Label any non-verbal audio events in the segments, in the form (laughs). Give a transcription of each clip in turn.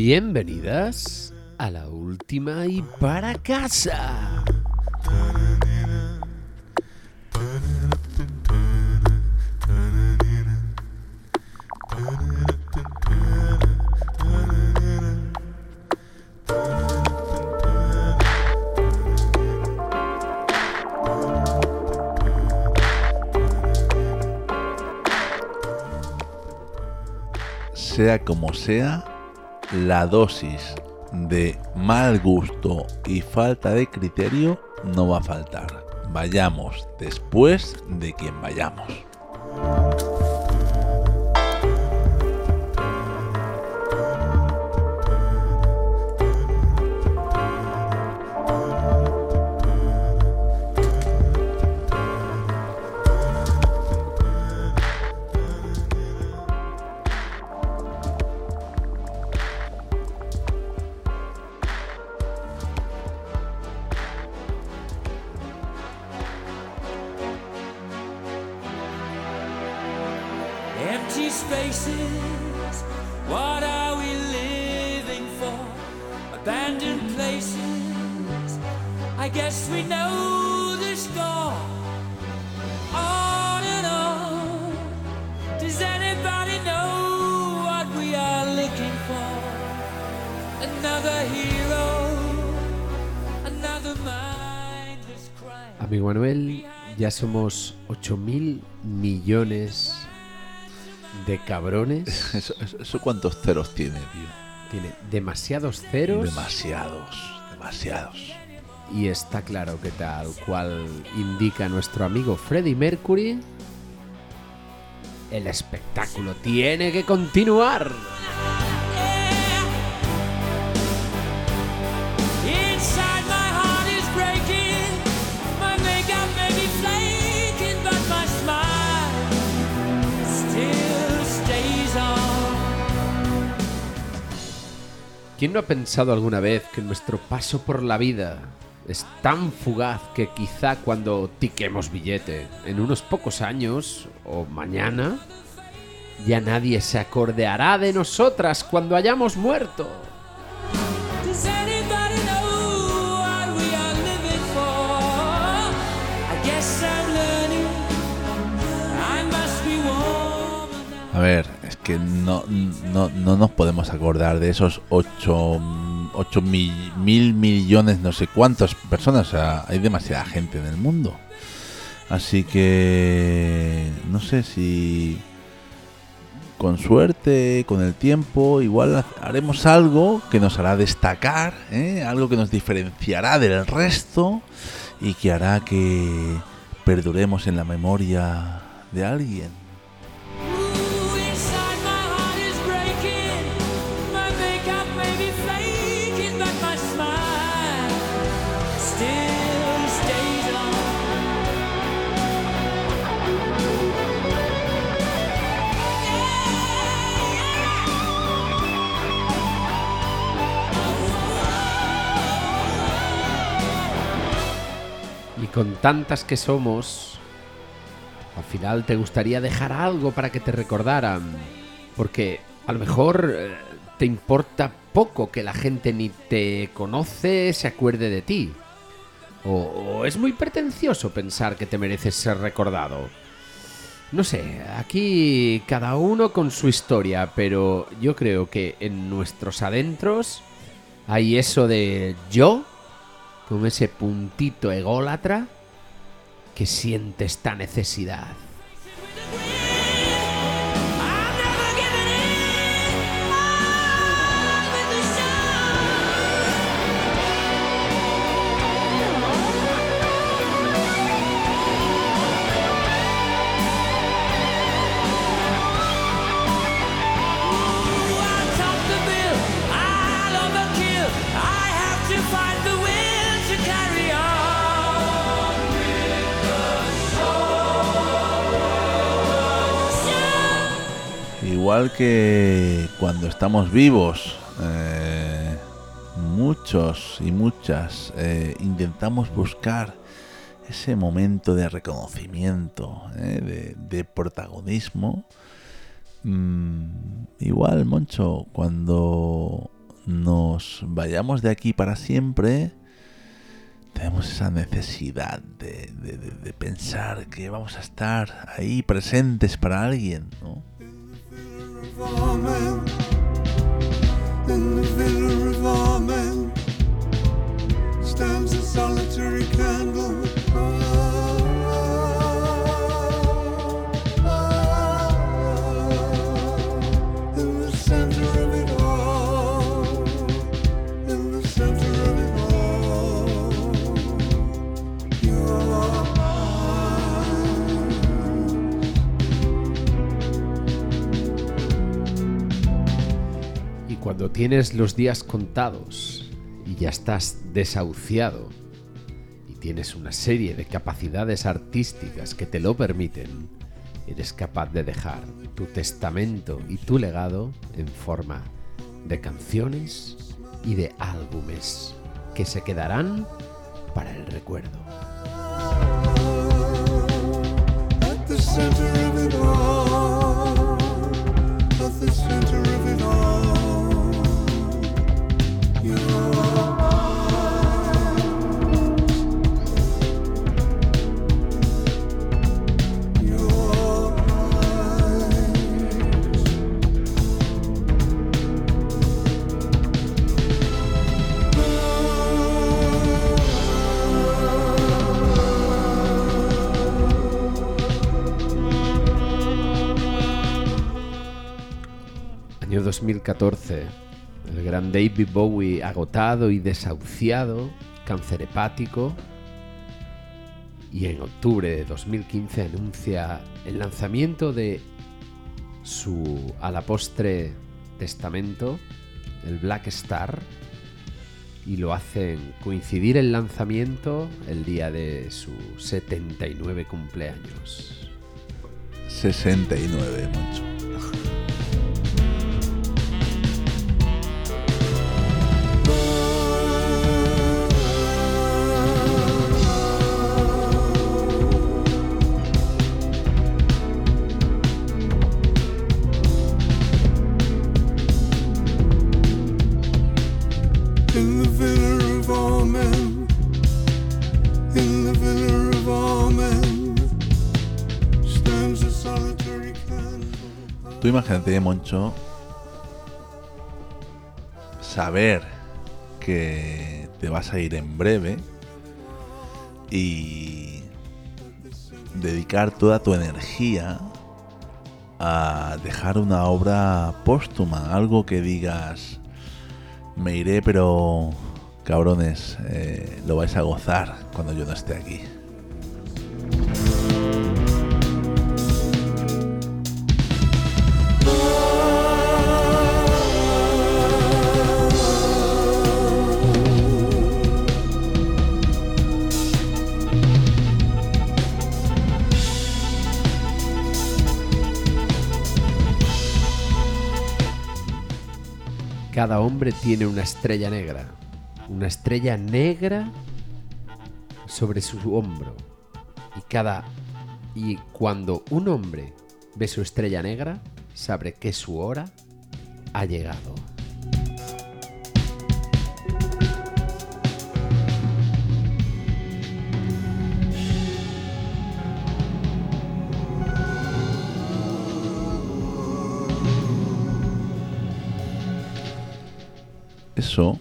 Bienvenidas a la última y para casa. Sea como sea, la dosis de mal gusto y falta de criterio no va a faltar. Vayamos después de quien vayamos. Amigo Manuel, ya somos 8 mil millones de cabrones. (laughs) ¿Eso, eso- eso cuántos ceros tiene, tío? Tiene demasiados ceros Demasiados, demasiados. y está claro que tal cual indica nuestro amigo Freddie Mercury, el espectáculo tiene que continuar. ¿Quién no ha pensado alguna vez que nuestro paso por la vida es tan fugaz que quizá cuando tiquemos billete en unos pocos años o mañana ya nadie se acordeará de nosotras cuando hayamos muerto? A ver, que no, no, no nos podemos acordar de esos 8, mil, mil millones, no sé cuántas personas. O sea, hay demasiada gente en el mundo. Así que no sé si con suerte, con el tiempo, igual ha- haremos algo que nos hará destacar, ¿eh? algo que nos diferenciará del resto y que hará que perduremos en la memoria de alguien. Con tantas que somos, al final te gustaría dejar algo para que te recordaran. Porque a lo mejor eh, te importa poco que la gente ni te conoce se acuerde de ti. O, o es muy pretencioso pensar que te mereces ser recordado. No sé, aquí cada uno con su historia, pero yo creo que en nuestros adentros hay eso de yo con ese puntito ególatra que siente esta necesidad. Igual que cuando estamos vivos, eh, muchos y muchas eh, intentamos buscar ese momento de reconocimiento, eh, de, protagonismo. Mm, igual, Moncho, cuando nos vayamos de aquí para siempre, tenemos esa necesidad de- de pensar que vamos a estar ahí presentes para alguien, ¿no? Solitary candle. Cuando tienes los días contados y ya estás desahuciado y tienes una serie de capacidades artísticas que te lo permiten, eres capaz de dejar tu testamento y tu legado en forma de canciones y de álbumes que se quedarán para el recuerdo. 2014. El gran David Bowie agotado y desahuciado, cáncer hepático. Y en octubre de 2015 anuncia el lanzamiento de su a la postre testamento, el Black Star. Y lo hacen coincidir el lanzamiento el día de su 79 cumpleaños. 69, mucho. Imagínate, Moncho, saber que te vas a ir en breve y dedicar toda tu energía a dejar una obra póstuma, algo que digas, me iré, pero cabrones, eh, lo vais a gozar cuando yo no esté aquí. Hombre tiene una estrella negra. Una estrella negra sobre su hombro. Y cada. Y cuando un hombre ve su estrella negra, sabe que su hora ha llegado. Eso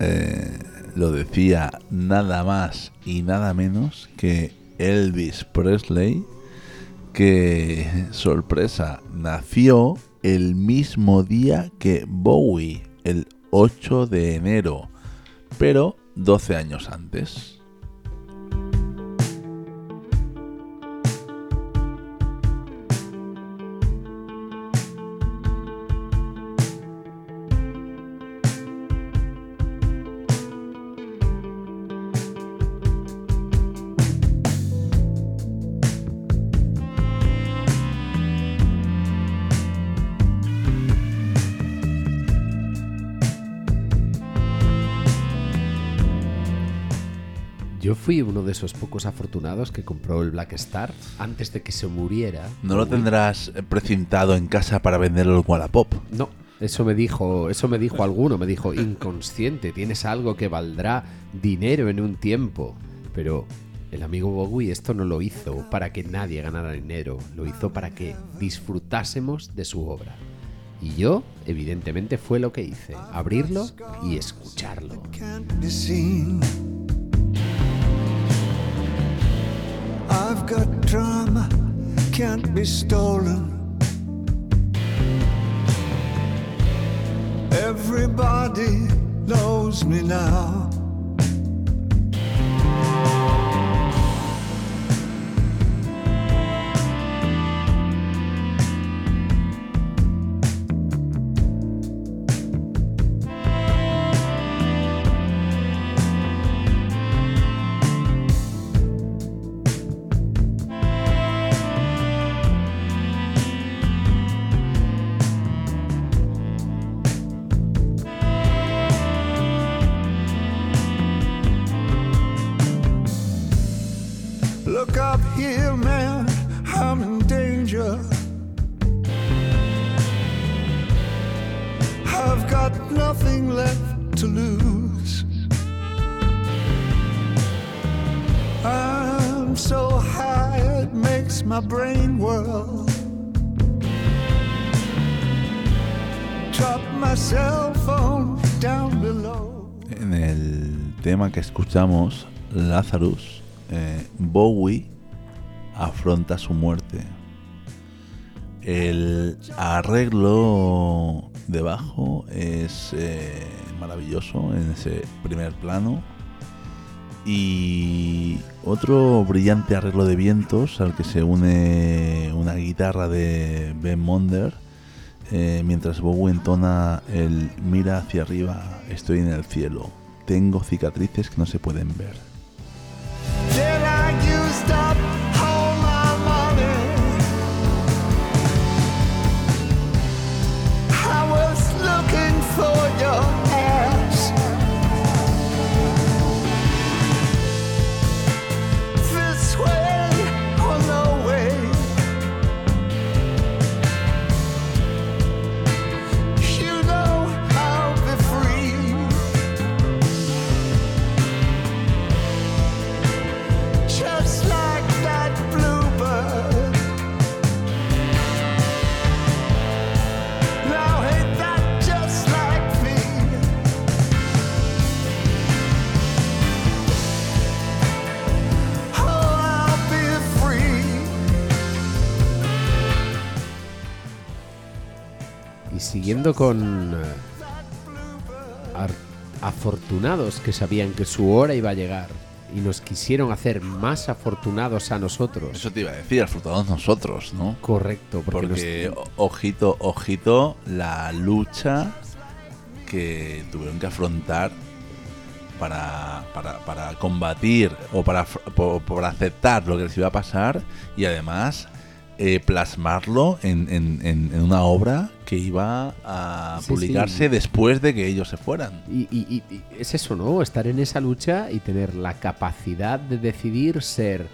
eh, lo decía nada más y nada menos que Elvis Presley, que, sorpresa, nació el mismo día que Bowie, el 8 de enero, pero 12 años antes. Fui uno de esos pocos afortunados que compró el Black Star antes de que se muriera. No lo tendrás eh, precintado en casa para venderlo en Wallapop. No, Eso me dijo, eso me dijo alguno, me dijo, inconsciente, tienes algo que valdrá dinero en un tiempo. Pero el amigo Bowie esto no lo hizo para que nadie ganara dinero, lo hizo para que disfrutásemos de su obra. Y yo, evidentemente, fue lo que hice, abrirlo y escucharlo. I've got drama, can't be stolen. Everybody knows me now. Up here, man, I'm in danger. I've got nothing left to lose. I'm so high it makes my brain whirl. Drop my cell phone down below. En el tema que escuchamos, Lazarus, eh, Bowie afronta su muerte. El arreglo de bajo es eh, maravilloso en ese primer plano. Y otro brillante arreglo de vientos al que se une una guitarra de Ben Monder eh, mientras Bowie entona el mira hacia arriba, estoy en el cielo, tengo cicatrices que no se pueden ver. Siguiendo con eh, afortunados que sabían que su hora iba a llegar y nos quisieron hacer más afortunados a nosotros. Eso te iba a decir, afrontados nosotros, ¿no? Correcto, porque, Porque, ojito, ojito, la lucha que tuvieron que afrontar para, para, para combatir o para, por aceptar lo que les iba a pasar y además eh, plasmarlo en, en- en- una obra que iba a Sí, publicarse sí. después de que ellos se fueran. Y, y- y- es eso, ¿no? Estar en esa lucha y tener la capacidad de decidir ser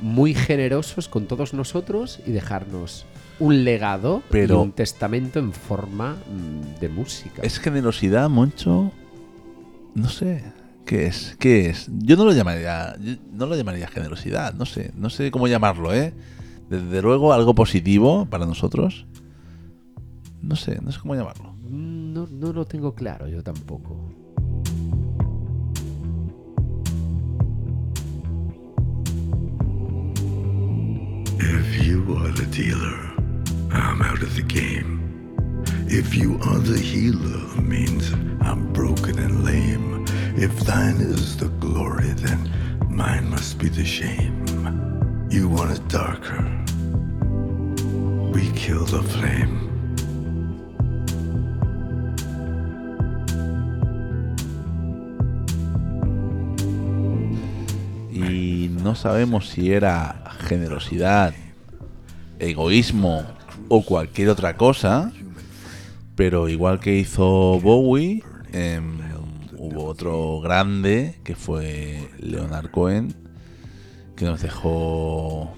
muy generosos con todos nosotros y dejarnos un legado Pero- y un testamento en forma mm, de música. Es generosidad, Moncho. No sé. ¿Qué es? ¿Qué es? Yo no lo llamaría. no lo llamaría generosidad. No sé. No sé cómo llamarlo, ¿eh? Desde luego, algo positivo para nosotros. No sé, no sé cómo llamarlo. No, no lo tengo claro, yo tampoco. If you are the dealer, I'm out of the game. If you are the healer, means I'm broken and lame. If thine is the glory, then mine must be the shame. You want it darker. We flame. Y no sabemos si era generosidad, egoísmo o cualquier otra cosa. Pero igual que hizo Bowie, em, hubo otro grande que fue Leonard Cohen, que nos dejó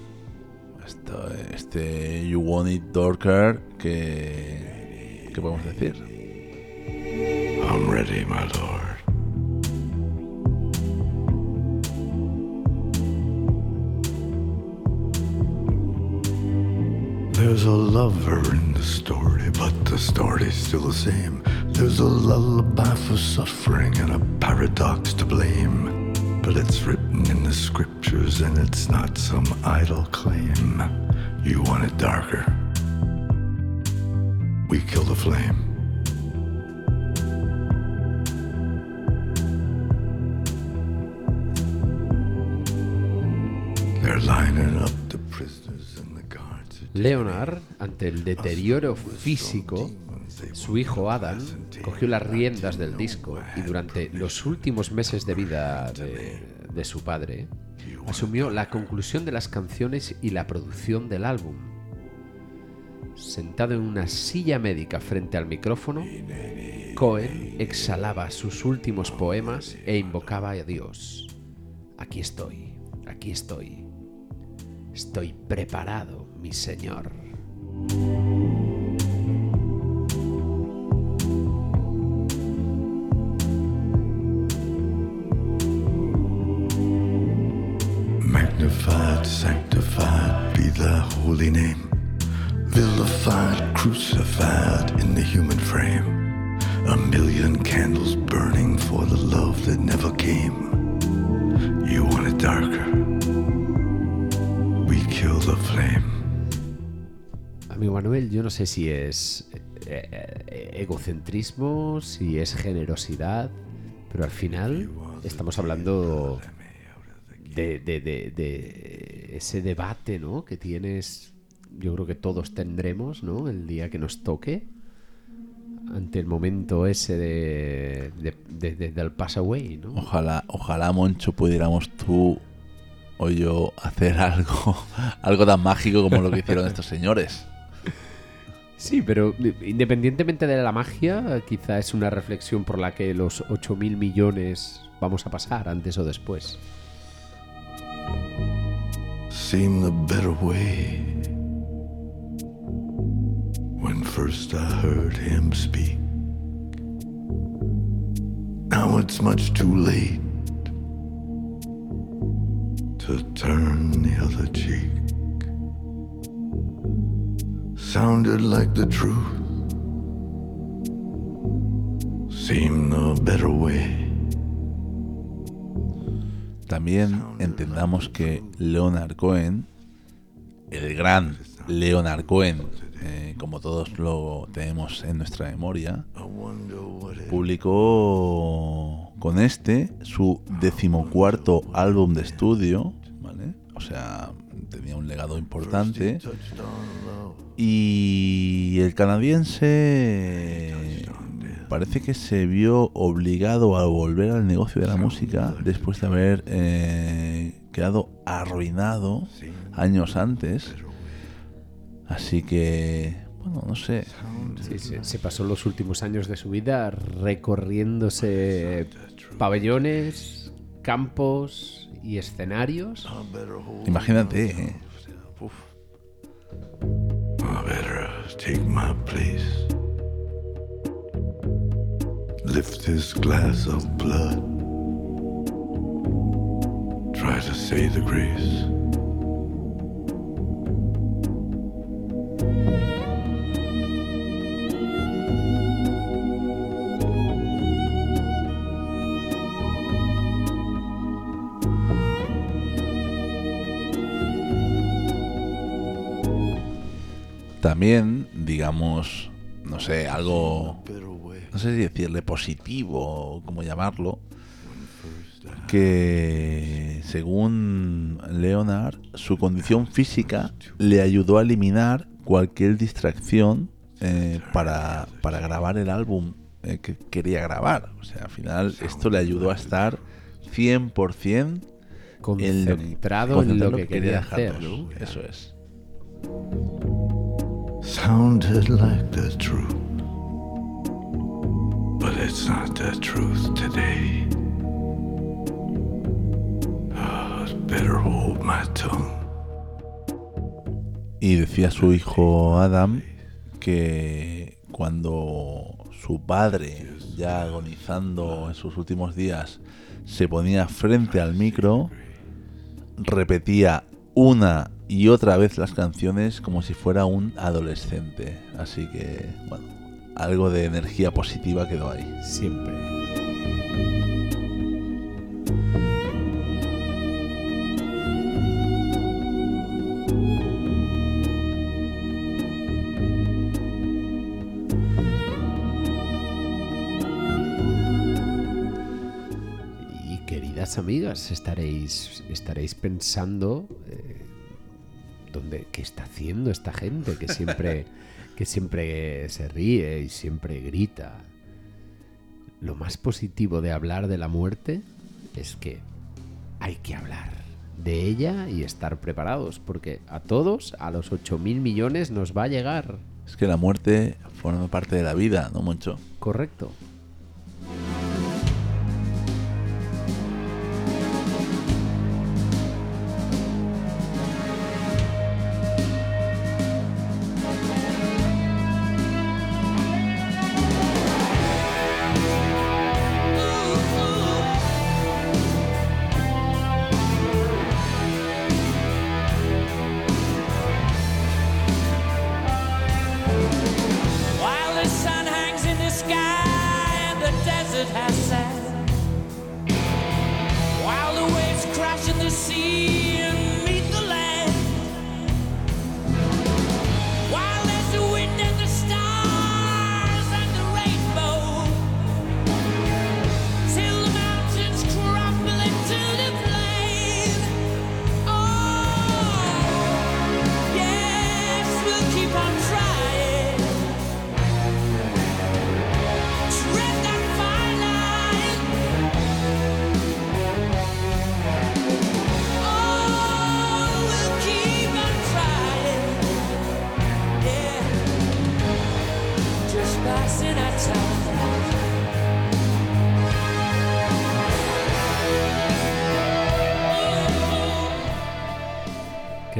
esto- este You Want It Darker, que ¿Qué podemos decir? I'm ready, my lord. There's a lover in the story, but the story's still the same. There's a lullaby for suffering and a paradox to blame. But it's written in the scriptures and it's not some idle claim. You want it darker? We kill the flame. They're lining up Leonard, ante el deterioro físico, su hijo Adam cogió las riendas del disco y durante los últimos meses de vida de, de su padre, asumió la conclusión de las canciones y la producción del álbum. Sentado en una silla médica frente al micrófono, Cohen exhalaba sus últimos poemas e invocaba a Dios. Aquí estoy, aquí estoy. Estoy preparado, mi señor. Magnified, sanctified be thy holy name. Vilified, crucified in the human frame. A million candles burning for the love that never came. You want it darker? We kill the flame. Amigo Manuel, yo no sé si es eh, eh, egocentrismo, si es generosidad, pero al final estamos hablando de, de- de- de ese debate ¿no? que tienes, yo creo que todos tendremos ¿no? el día que nos toque, ante el momento ese de, de- de- de- del pass away. ¿no? Ojalá, ojalá, Moncho, pudiéramos tú o yo hacer algo, (laughs) algo tan mágico como lo que hicieron estos señores. Sí, pero independientemente de la magia, quizá es una reflexión por la que los 8.000 millones vamos a pasar antes o después. Seemed the better way. When first I heard him speak. Now it's much too late to turn the other cheek. También entendamos que Leonard Cohen, el gran Leonard Cohen, eh, como todos lo tenemos en nuestra memoria, publicó con este su decimocuarto álbum de estudio, ¿vale? O sea, tenía un legado importante. Y el canadiense parece que se vio obligado a volver al negocio de la música después de haber eh, quedado arruinado años antes. Así que, bueno, no sé. Sí, sí, se pasó los últimos años de su vida recorriéndose pabellones, campos y escenarios. Imagínate, ¿eh? Take my place. Lift this glass of blood. Try to say the grace. También, digamos, no sé, algo, no sé si decirle positivo o cómo llamarlo, que según Leonard, su condición física le ayudó a eliminar cualquier distracción eh, para, para grabar el álbum eh, que quería grabar. O sea, al final esto le ayudó a estar 100% en lo que- Concentrado en concentrado lo que quería hacer, dejarnos. ¿no? Eso es. Sounded like the truth. But it's not the truth today. I'd better hold my tongue. Y decía su hijo Adam que, cuando su padre, ya agonizando en sus últimos días, se ponía frente al micro, repetía una y otra vez las canciones como si fuera un adolescente. Así que, bueno, algo de energía positiva quedó ahí. Siempre. Amigas, estaréis, estaréis pensando eh, dónde, qué está haciendo esta gente que siempre, que siempre se ríe y siempre grita. Lo más positivo de hablar de la muerte es que hay que hablar de ella y estar preparados, porque a todos, a los 8 mil millones, nos va a llegar. Es que la muerte forma parte de la vida, ¿no, Moncho? Correcto.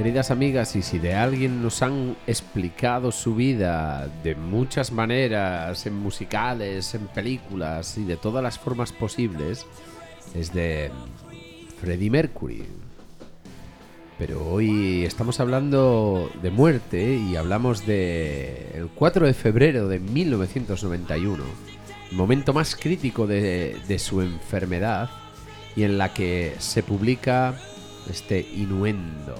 Queridas amigas, y si de alguien nos han explicado su vida de muchas maneras, en musicales, en películas y de todas las formas posibles, es de Freddie Mercury. Pero hoy estamos hablando de muerte y hablamos de el 4 de febrero de 1991, el momento más crítico de, de su enfermedad y en la que se publica este innuendo.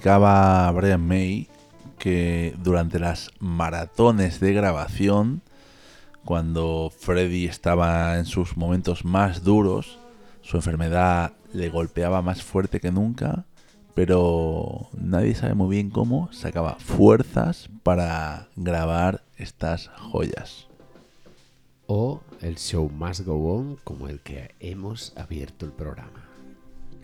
Explicaba Brian May que durante las maratones de grabación, cuando Freddy estaba en sus momentos más duros, su enfermedad le golpeaba más fuerte que nunca, pero nadie sabe muy bien cómo sacaba fuerzas para grabar estas joyas. o el show must go on como el que hemos abierto el programa.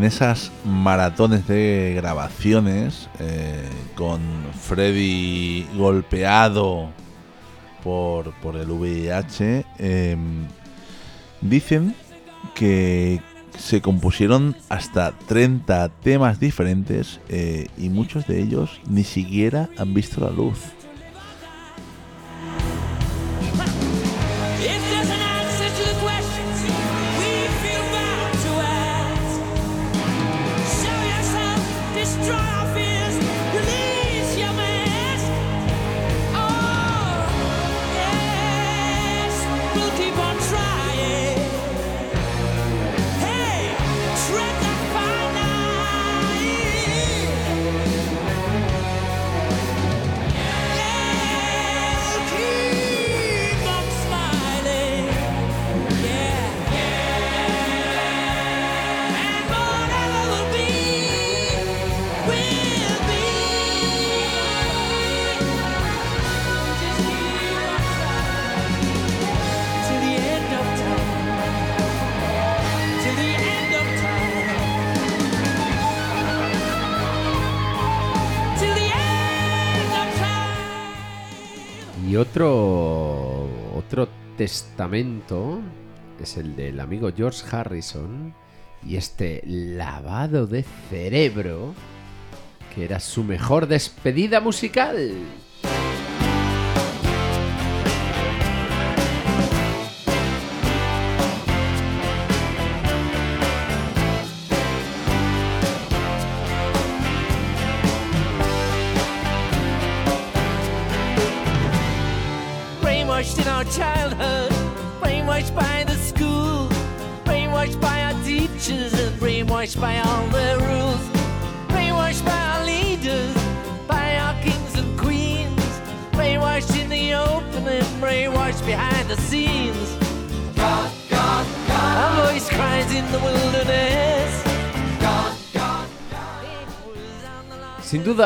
En esas maratones de grabaciones, eh, con Freddy golpeado por, por el VIH, eh, dicen que se compusieron hasta 30 temas diferentes eh, y muchos de ellos ni siquiera han visto la luz. Testamento es el del amigo George Harrison y este lavado de cerebro que era su mejor despedida musical.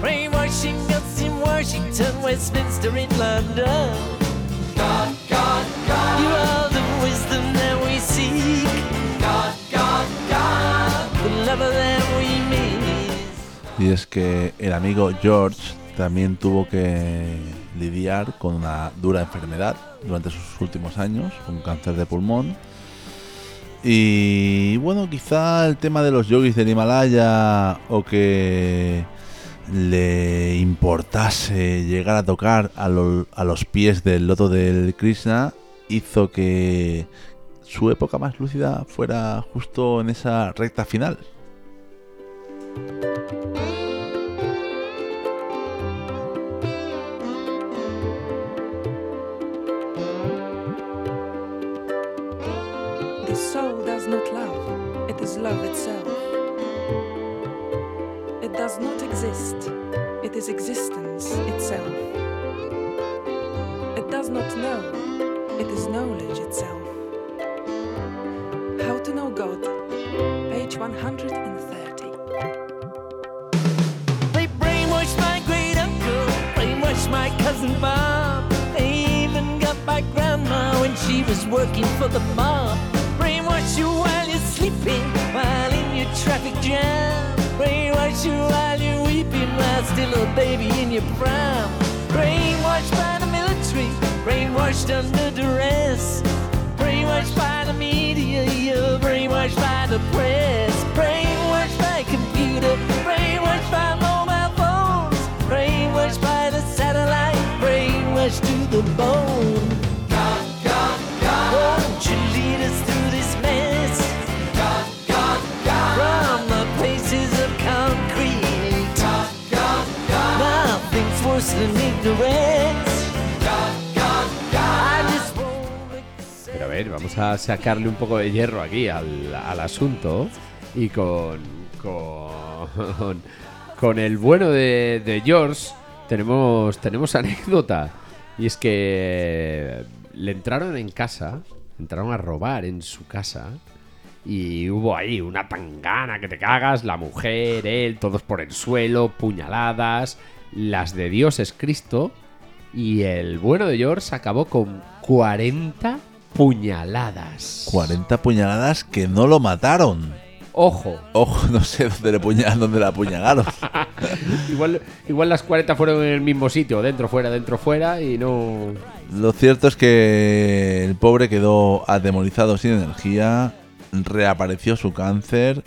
brainwashing us in Washington, Westminster, in London. God, God, God, you are the wisdom that we seek. God, God, God, the lover that we miss. Y es que el amigo George también tuvo que lidiar con una dura enfermedad durante sus últimos años, con cáncer de pulmón. Y bueno, quizá el tema de los yogis del Himalaya o que le importase llegar a tocar a, lo- a los pies del loto del Krishna hizo que su época más lúcida fuera justo en esa recta final. The soul does not love, it is love does not exist, it is existence itself. It does not know, it is knowledge itself. How to Know God, page 130. They brainwashed my great uncle, brainwashed my cousin Bob. They even got my grandma when she was working for the mob. Brainwash you while you're sleeping, while in your traffic jam. Still a baby in your prime. Brainwashed by the military, brainwashed under duress. Brainwashed by the media, you're brainwashed by the press. Brainwashed by computer, brainwashed by mobile phones. Brainwashed by the satellite, brainwashed to the bone. Pero a ver, vamos a sacarle un poco de hierro aquí al, al asunto y con, con con el bueno de, de George tenemos, tenemos anécdota. Y es que le entraron en casa, entraron a robar en su casa. Y hubo ahí una tangana que te cagas, la mujer, él, todos por el suelo, puñaladas, las de Dios es Cristo. Y el bueno de George acabó con 40 puñaladas. 40 puñaladas que no lo mataron. Ojo, Ojo, no sé dónde le puñalaron, dónde la apuñalaron. (laughs) igual, igual las 40 fueron en el mismo sitio, dentro, fuera, dentro, fuera, y no... Lo cierto es que el pobre quedó atemorizado sin energía, reapareció su cáncer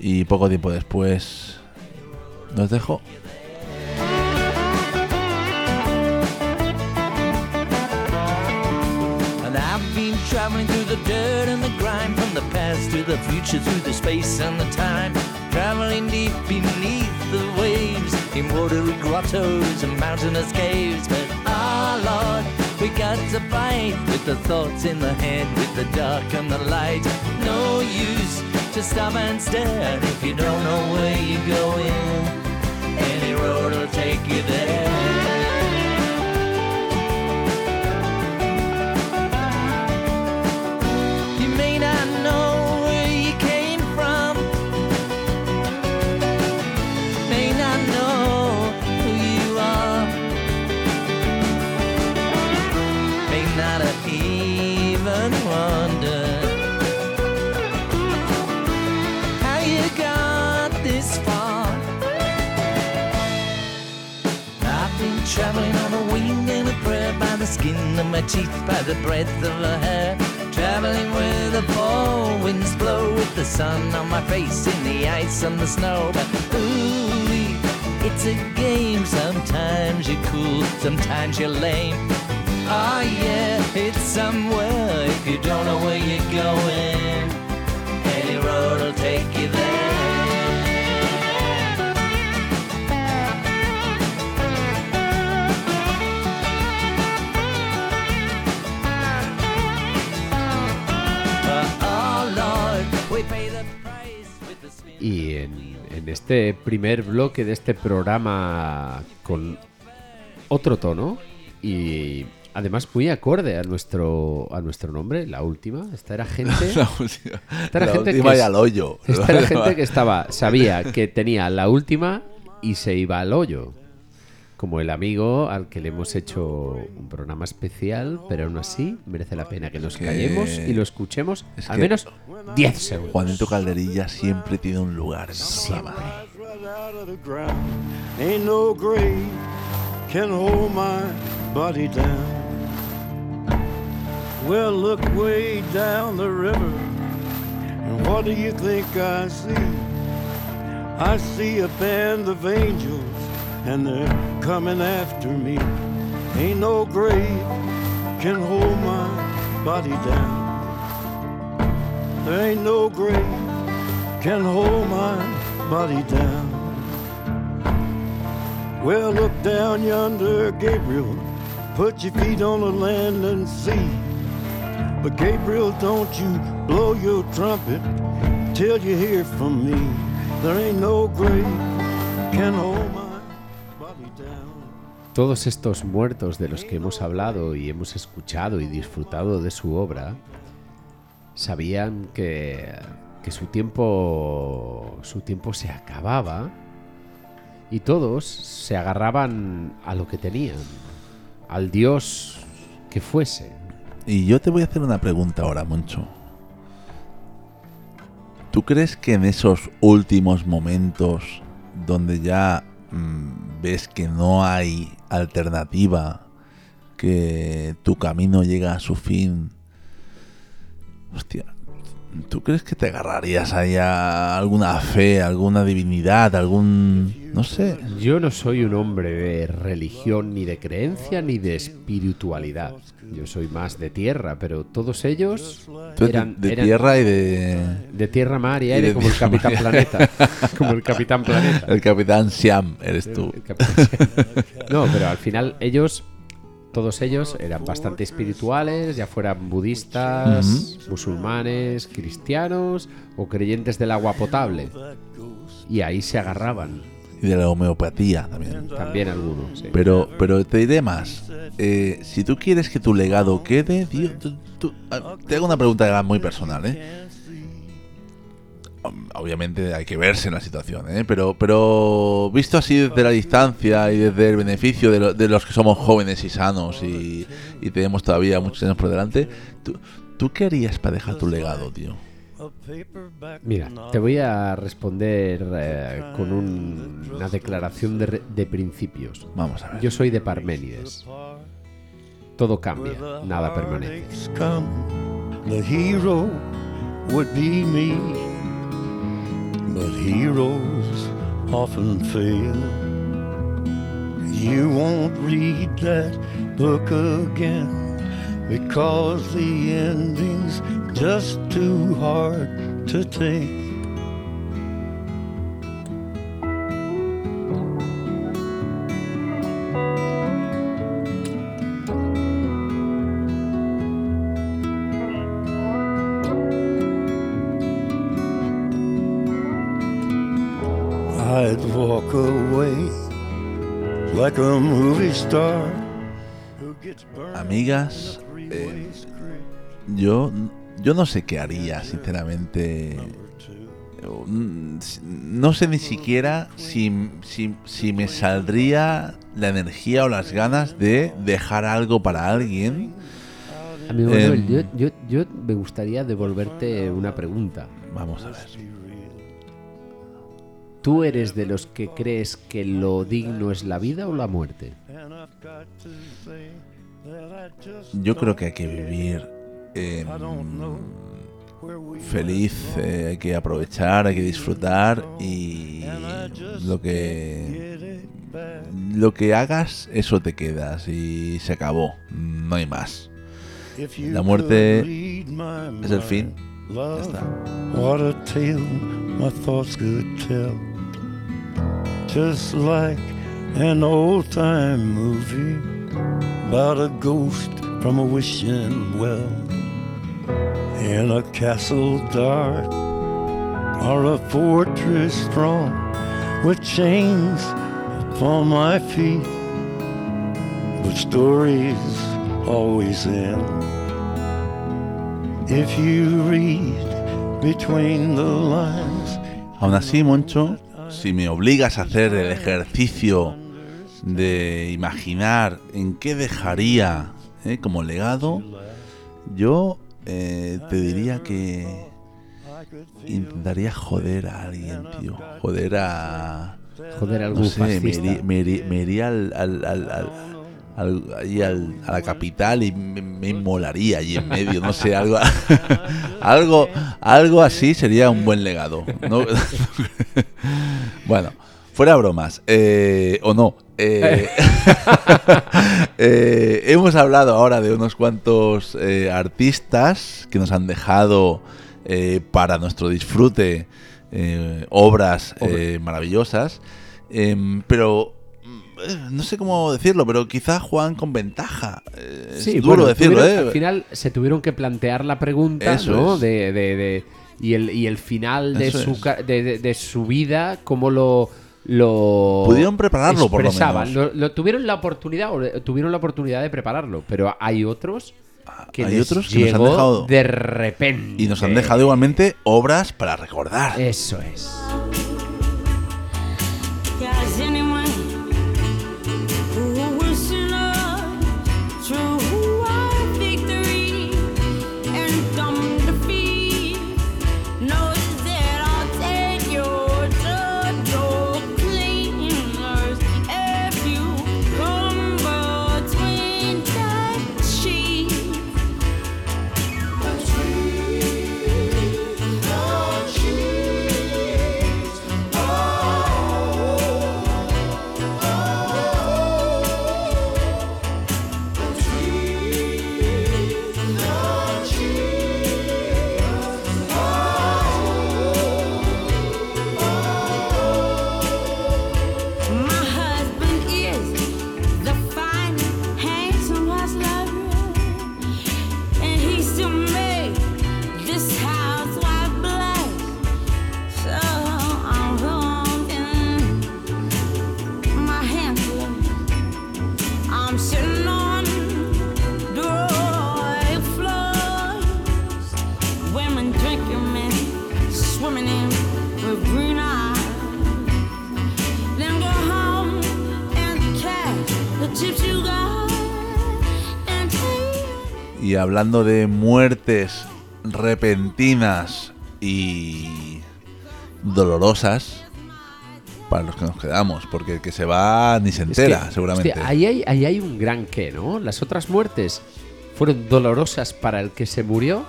y poco tiempo después nos dejó. Traveling through the dirt and the grime, from the past to the future, through the space and the time. Traveling deep beneath the waves, in watery grottos and mountainous caves. But ah, Lord, we got to fight with the thoughts in the head, with the dark and the light. No use to stop and stare if you don't know where you're going. Any road will take you there. Of my teeth, by the breadth of her hair. Traveling where the fall winds blow with the sun on my face in the ice and the snow. But ooh, it's a game. Sometimes you're cool, sometimes you're lame. Oh yeah, it's somewhere if you don't know where you're going. Any road will take you there. Y en, en este primer bloque de este programa con otro tono y además muy acorde a nuestro a nuestro nombre, la última, esta era gente, (laughs) La última, Esta era la gente última que y al hoyo. esta era (laughs) gente que estaba sabía que tenía la última y se iba al hoyo. Como el amigo al que le hemos hecho un programa especial, pero aún así merece la pena que nos que- callemos y lo escuchemos es al menos 10 segundos. Juanito Calderilla siempre tiene un lugar en el programa. right out of the ground. Ain't no grave can hold my body down. Well, look way down the river, and what do you think I see? I see a band of angels, and they're coming after me. Ain't no grave can hold my body down. There ain't no grave can hold my body down. Well, look down yonder, Gabriel. Put your feet on the land and see. But Gabriel, don't you blow your trumpet till you hear from me. There ain't no grave can hold my. Todos estos muertos de los que hemos hablado y hemos escuchado y disfrutado de su obra sabían que, que su tiempo su tiempo se acababa y todos se agarraban a lo que tenían, al dios que fuese. Y yo te voy a hacer una pregunta ahora, Moncho. ¿Tú crees que en esos últimos momentos donde ya mm, ves que no hay alternativa, que tu camino llega a su fin, hostia, ¿tú crees que te agarrarías ahí a alguna fe, alguna divinidad, algún... no sé? Yo no soy un hombre de religión, ni de creencia, ni de espiritualidad. Yo soy más de tierra, pero todos ellos eran, de eran tierra y de... de tierra, mar y aire de como el Capitán Planeta. (laughs) como el Capitán Planeta. El capitán Siam, eres tú. El Capitán- (laughs) No, pero al final ellos, todos ellos eran bastante espirituales, ya fueran budistas, musulmanes, cristianos o creyentes del agua potable. Y ahí se agarraban. y de la homeopatía también. También algunos. sí. Pero, pero te diré más. Eh, si tú quieres que tu legado quede, tío, tú- tú- ah, te hago una pregunta muy personal, ¿eh? Ob- Obviamente hay que verse en la situación, ¿eh? Pero, pero visto así desde la distancia y desde el beneficio de, lo- de los que somos jóvenes y sanos y, y tenemos todavía muchos años por delante, ¿tú, ¿tú qué harías para dejar tu legado, tío? Mira, te voy a responder eh, con un- una declaración de, de principios. Vamos a ver. Yo soy de Parménides. Todo cambia, nada permanece. But heroes often fail. You won't read that book again because the ending's just too hard to take. Walk away like a movie star who gets burned Amigas, eh. Yo, yo no sé qué haría, sinceramente. No sé ni siquiera si, si, si me saldría la energía o las ganas de dejar algo para alguien. Amigo Manuel, yo, yo, yo me gustaría devolverte una pregunta. Vamos a ver. ¿Tú eres de los que crees que lo digno es la vida o la muerte? Yo creo que hay que vivir eh, feliz, eh, hay que aprovechar, hay que disfrutar y lo que lo que hagas eso te quedas y se acabó, no hay más. La muerte es el fin. Ya está. Just like an old time movie about a ghost from a wishing well. In a castle dark or a fortress strong with chains upon my feet. But stories always end if you read between the lines. Aún así, Moncho, si me obligas a hacer el ejercicio de imaginar en qué dejaría eh, como legado, yo eh, te diría que intentaría joder a alguien, tío. Joder a... Joder, No algún sé, me iría, me iría- me iría al, al- al- al- al- ahí al- a la capital y me, me inmolaría allí en medio, no sé, algo, (laughs) algo, algo así sería un buen legado. ¿no? (laughs) bueno, fuera bromas, eh, o no. eh, (laughs) eh, hemos hablado ahora de unos cuantos artistas que nos han dejado para nuestro disfrute obras maravillosas, em, pero no sé cómo decirlo, pero quizá Juan con ventaja. Eh, es Sí, duro bueno, decirlo, tuvieron- ¿eh? Al final se tuvieron que plantear la pregunta, Eso ¿no? es. De, de- de- y, el, y el final de Eso su, de, su vida, cómo lo, lo Pudieron prepararlo, por lo expresaban. menos. Lo, lo tuvieron la oportunidad, o tuvieron la oportunidad de prepararlo, pero hay otros que hay otros que nos han dejado- de repente. Y nos han dejado igualmente obras para recordar. Eso es. Y hablando de muertes repentinas y dolorosas, para los que nos quedamos, porque el que se va ni se Es entera, que, seguramente. hostia, ahí, hay, ahí hay un gran qué, ¿no? Las otras muertes fueron dolorosas para el que se murió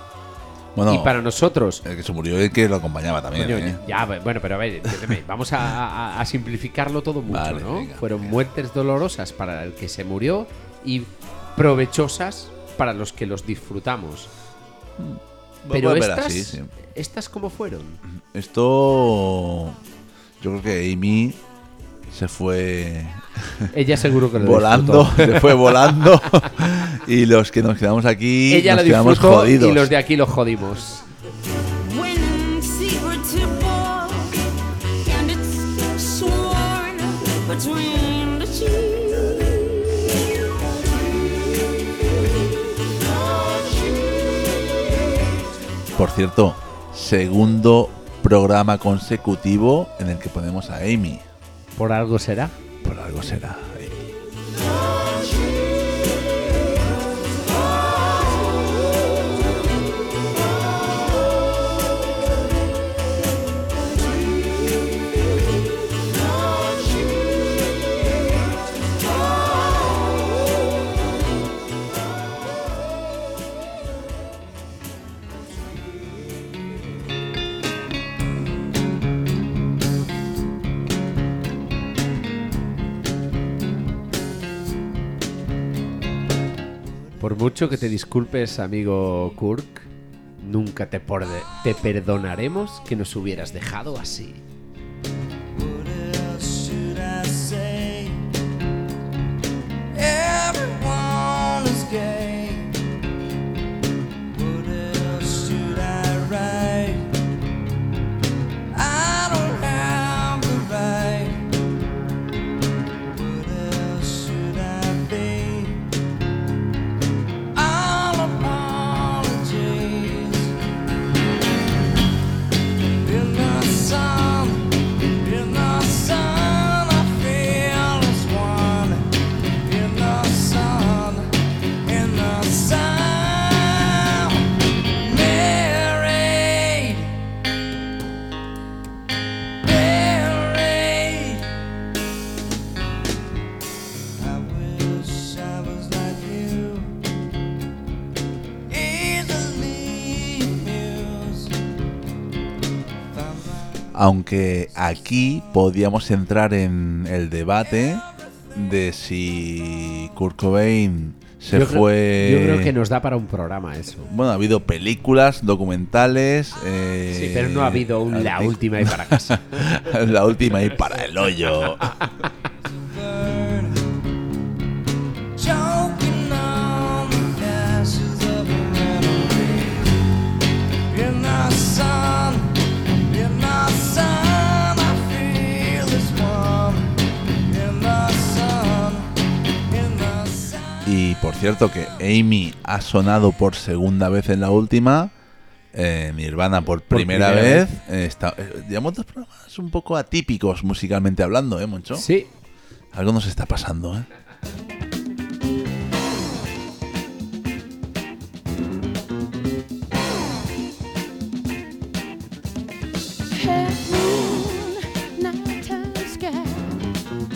bueno, y para nosotros. el que se murió y el que lo acompañaba también. Coño, ¿eh? ya, bueno, pero a ver, entiéndeme, (laughs) vamos a, a- a simplificarlo todo mucho, Vale, ¿no? venga, Fueron venga. muertes dolorosas para el que se murió y provechosas para los que los disfrutamos. Pero Bueno, estas, así, sí. ¿estas cómo fueron? Esto. Yo creo que Amy se fue (laughs) Ella seguro que lo volando, disfrutó. se fue (laughs) volando. y los que nos quedamos aquí Ella nos lo quedamos jodidos. y los de aquí los jodimos. Por cierto, segundo programa consecutivo en el que ponemos a Amy. Por algo será. Por algo será. Por mucho que te disculpes, amigo Kirk, nunca te, te perdonaremos que nos hubieras dejado así. Aunque aquí podíamos entrar en el debate de si Kurt Cobain se yo, creo- fue. yo creo que nos da para un programa eso. Bueno, ha habido películas, documentales. eh, Sí, pero no ha habido un la última y para casa. (laughs) la última y para el hoyo. (laughs) cierto que Amy ha sonado por segunda vez en la última. eh, Nirvana por primera, primera vez. eh, está, eh, llevamos dos programas un poco atípicos musicalmente hablando, ¿eh, Moncho? Sí, Algo nos está pasando, ¿eh?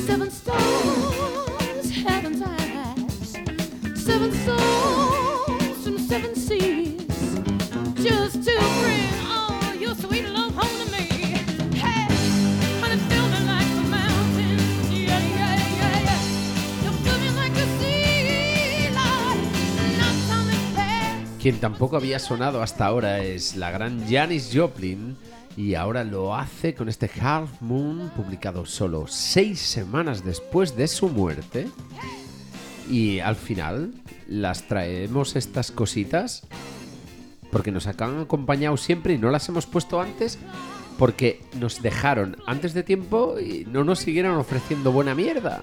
Seven heaven's eyes, quien tampoco había sonado hasta ahora es la gran Janis Joplin y ahora lo hace con este Half Moon publicado solo seis semanas después de su muerte y al final las traemos estas cositas porque nos han acompañado siempre y no las hemos puesto antes porque nos dejaron antes de tiempo y no nos siguieron ofreciendo buena mierda.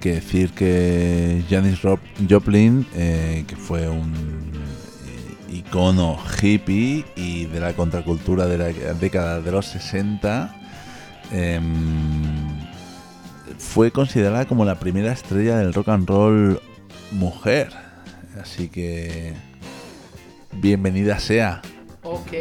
Que decir que Janis Joplin, eh, que fue un eh, icono hippie y de la contracultura de la década de los 60, em, fue considerada como la primera estrella del rock and roll mujer. Así que bienvenida sea. Ok.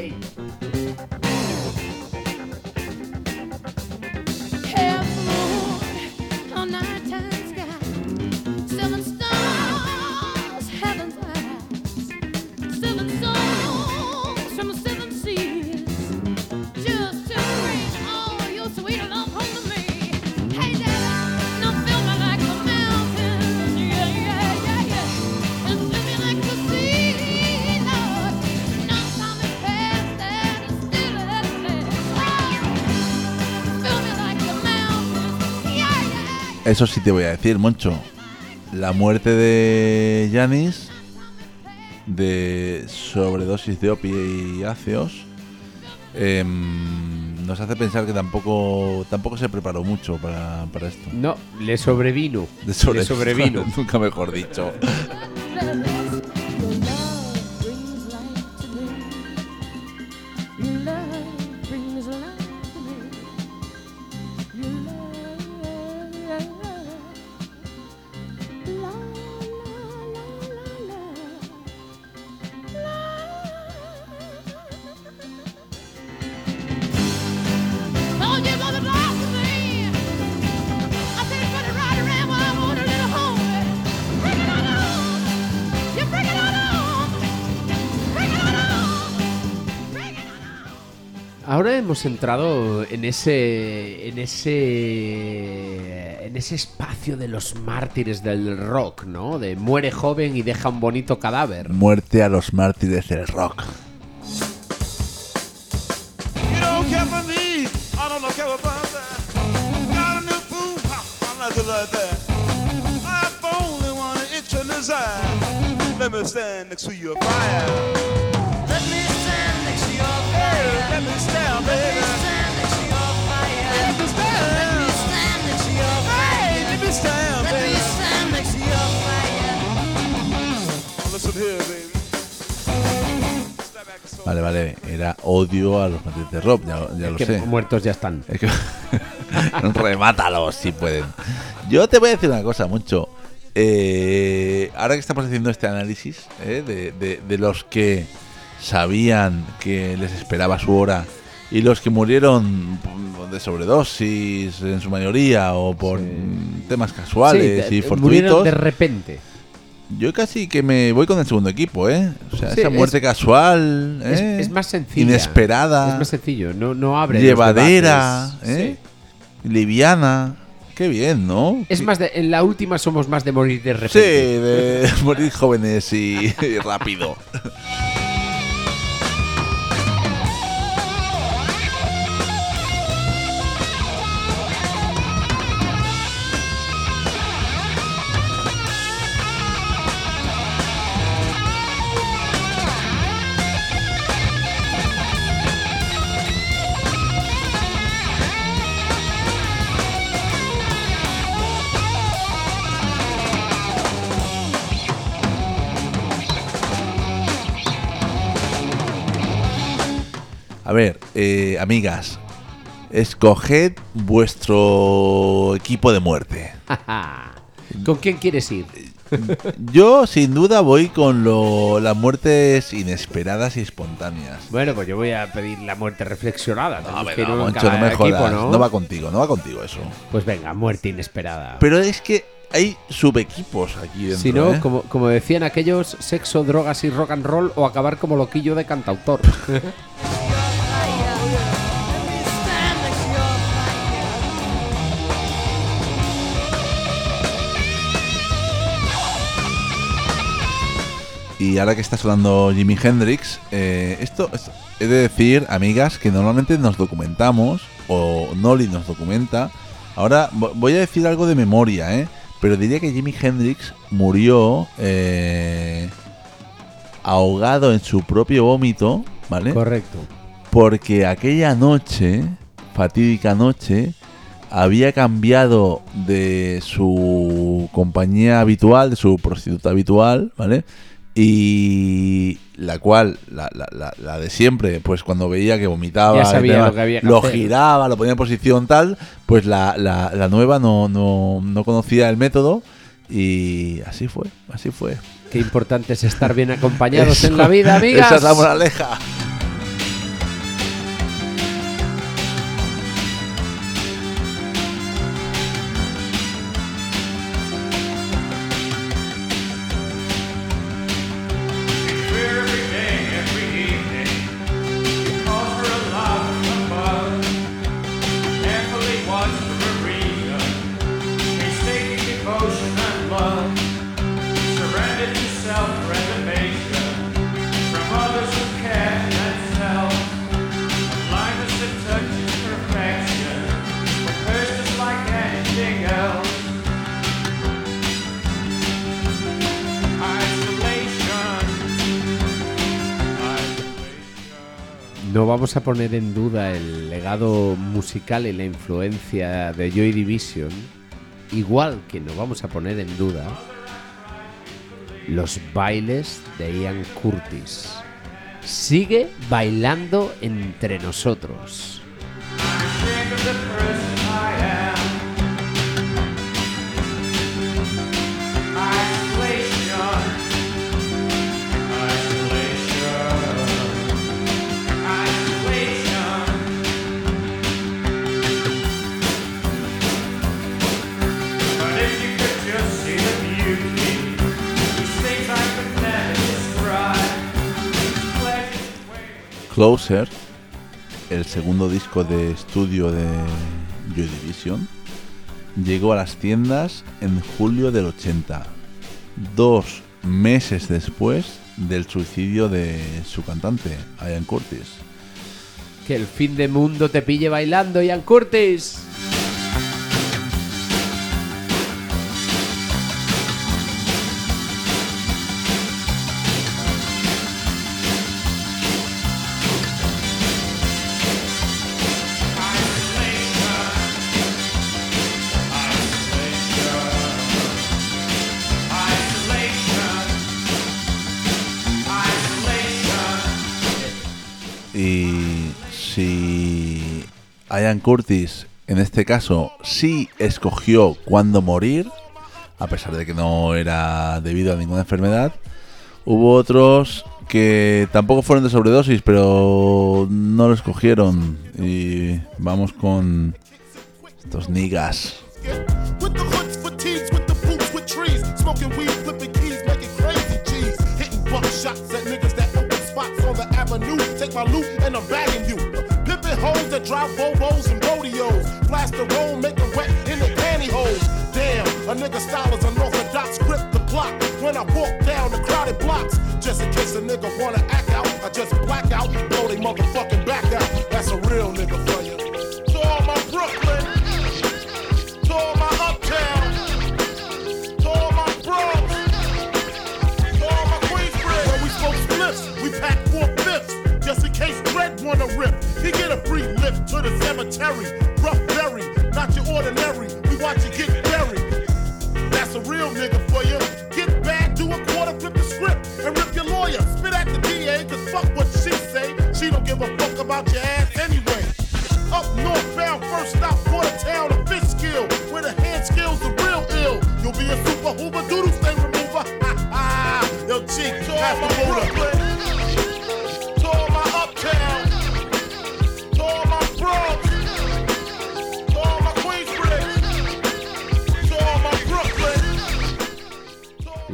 Eso sí te voy a decir, Moncho. La muerte de Janis de sobredosis de opiáceos em, nos hace pensar que tampoco tampoco se preparó mucho para, para esto. No, le sobrevino. Sobre- Le sobrevino. (laughs) Nunca mejor dicho. (laughs) hemos entrado en ese. en ese. en ese espacio de los mártires del rock, ¿no? De muere joven y deja un bonito cadáver. Muerte a los mártires del rock. Let me stand next to your fire. Odio a los mártires del rock, ya, lo- ya lo que sé. muertos ya están. Es que- (laughs) Remátalos si pueden. Yo te voy a decir una cosa, mucho. Eh, ahora que estamos haciendo este análisis eh, de, de- de los que sabían que les esperaba su hora y los que murieron de sobredosis en su mayoría o por temas casuales Sí, y de- murieron fortuitos, de repente. Yo casi que me voy con el segundo equipo, ¿eh? O sea, Sí, esa es- muerte casual, Es, ¿eh? es más sencillo. inesperada, Es más sencillo. No, no abre. llevadera. ¿eh? Sí. liviana. Qué bien, ¿no? Es más, de, en la última somos más de morir de Sí, repente. de (laughs) morir jóvenes y, y rápido. (laughs) ver, eh, amigas, escoged vuestro equipo de muerte. (laughs) ¿Con quién quieres ir? (laughs) Yo, sin duda, voy con lo- las muertes inesperadas y espontáneas. Bueno, pues yo voy a pedir la muerte reflexionada. No, no, Moncho, no me equipo, jodas. ¿no? ¿no? va contigo, no va contigo eso. Pues venga, muerte inesperada. Pero es que hay subequipos aquí dentro. si no, ¿eh? como, como decían aquellos, sexo, drogas y rock and roll o acabar como loquillo de cantautor. (laughs) Y ahora que está sonando Jimi Hendrix, eh, esto es- he de decir, amigas, que normalmente nos documentamos, o Noli nos documenta. Ahora vo- voy a decir algo de memoria, ¿eh? Pero diría que Jimi Hendrix murió eh, ahogado en su propio vómito, ¿vale? Correcto. Porque aquella noche, fatídica noche, había cambiado de su compañía habitual, de su prostituta habitual, ¿vale? Y la cual, la, la- la- la de siempre, pues cuando veía que vomitaba, Ya sabía demás, lo que había que lo giraba, lo ponía en posición tal, pues la, la- la nueva no, no, no conocía el método y así fue, así fue. Qué importante es estar bien acompañados (laughs) Eso- en la vida, amigas. (laughs) Esa es la moraleja. No vamos a poner en duda el legado musical y la influencia de Joy Division, igual que no vamos a poner en duda los bailes de Ian Curtis. Sigue bailando entre nosotros. Closer, el segundo disco de estudio de Joy Division, llegó a las tiendas en julio del 80, dos meses después del suicidio de su cantante, Ian Curtis. Que el fin de mundo te pille bailando, Ian Curtis. Ian Curtis, en este caso, sí escogió cuándo morir, a pesar de que no era debido a ninguna enfermedad, hubo otros que tampoco fueron de sobredosis, pero no lo escogieron. Y vamos con estos niggas. Hoes that drive Bobos and rodeos. Blast the roll, make them wet in the pantyhose. Damn, a nigga style is unorthodox. Grip the clock when I walk down the crowded blocks. Just in case a nigga wanna act out, I just black out, blow they motherfucking back out. That's a real nigga for you. To all my Brooklyn. To all my uptown, to all my bros, to all my Queensbridge. When we smoke spliffs, we pack four fifths, just in case Dread wanna rip. He get a free lift to the cemetery. Rough berry, not your ordinary. We watch you get buried. That's a real nigga for you. Get back, do a quarter, flip the script, and rip your lawyer. Spit at the DA, cause fuck what she say. She don't give a fuck about your ass anyway. Up northbound, first stop, Watertown, a fish skill. Where the hand skills are real ill. You'll be a super hoover, doodle stain remover. (laughs) Ha ha! Yo, cheek, pass the Brooklyn.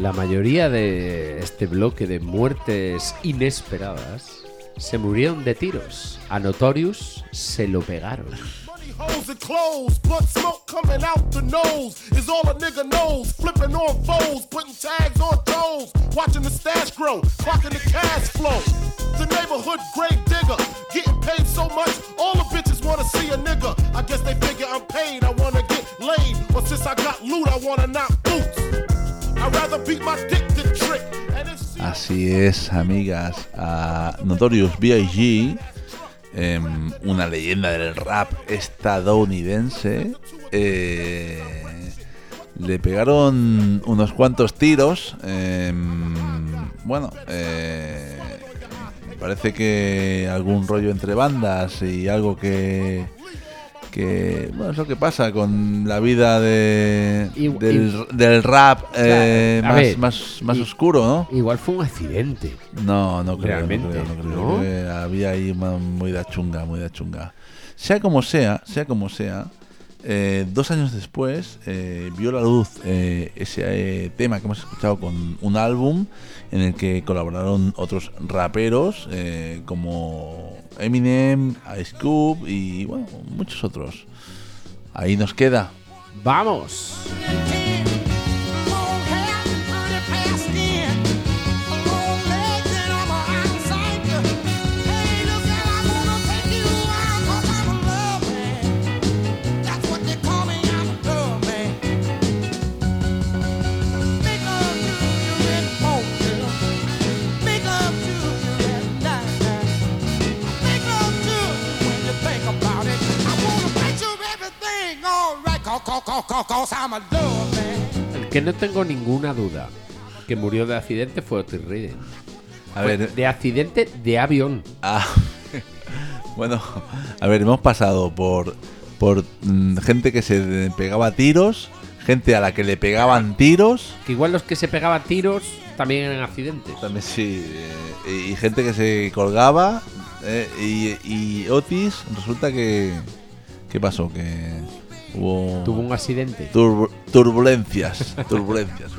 La mayoría de este bloque de muertes inesperadas se murieron de tiros. A Notorious se lo pegaron. Hoes, and clothes. Blunt smoke coming out the nose is all a nigga knows. Flipping on foes, putting tags on toes. Watching the stash grow, clocking the cash flow. The neighborhood grave digger, getting paid so much, all the bitches wanna see a nigga. I guess they figure I'm paid, I wanna get laid. But since I got loot, I wanna knock boots. Así es, amigas. Notorious B.I.G. em, una leyenda del rap estadounidense. eh, le pegaron unos cuantos tiros. em, bueno, eh, parece que algún rollo entre bandas y algo que que bueno es lo que pasa con la vida de Y- del, del rap eh, más, ver, más, más y- oscuro, ¿no? Igual fue un accidente. No, no creo, no Realmente, creo, no creo. que había ahí muy da chunga, muy da chunga. Sea como sea, sea como sea, eh, dos años después eh, vio la luz eh, ese tema que hemos escuchado con un álbum en el que colaboraron otros raperos como Eminem, Ice Cube y bueno, muchos otros. Ahí nos queda. ¡Vamos! El que no tengo ninguna duda que murió de accidente fue Otis Redding. A Fue ver, de accidente de avión. Ah, (laughs) bueno, a ver, hemos pasado por, por mm, gente que se pegaba tiros, gente a la que le pegaban tiros, Que igual los que se pegaban tiros también eran accidentes. también sí, eh, y gente que se colgaba, eh, y, y Otis resulta que... ¿Qué pasó? Que hubo... Tuvo un accidente. turbu- turbulencias, (laughs) turbulencias.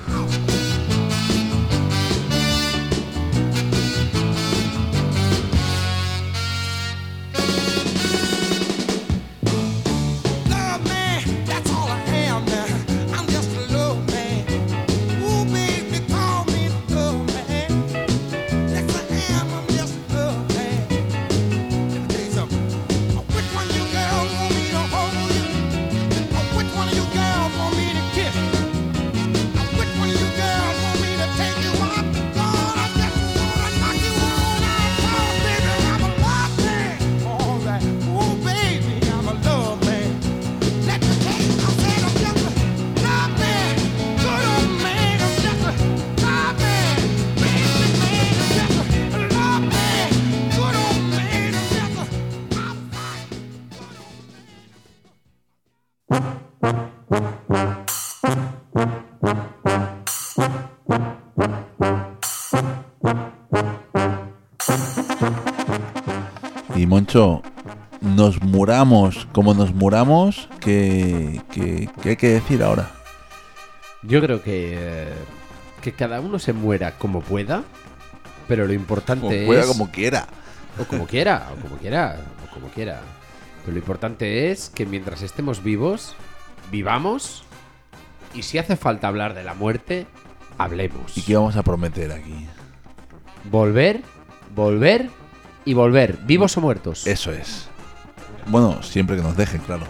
Nos muramos como nos muramos, ¿qué, qué- qué hay que decir ahora? Yo creo que, eh, que cada uno se muera como pueda, pero lo importante Como es... pueda, como quiera. O como quiera, o como quiera, o como quiera. Pero lo importante es que mientras estemos vivos, vivamos. Y si hace falta hablar de la muerte, hablemos. ¿Y qué vamos a prometer aquí? Volver, volver y volver, vivos o muertos. Eso es. Bueno, siempre que nos dejen, claro.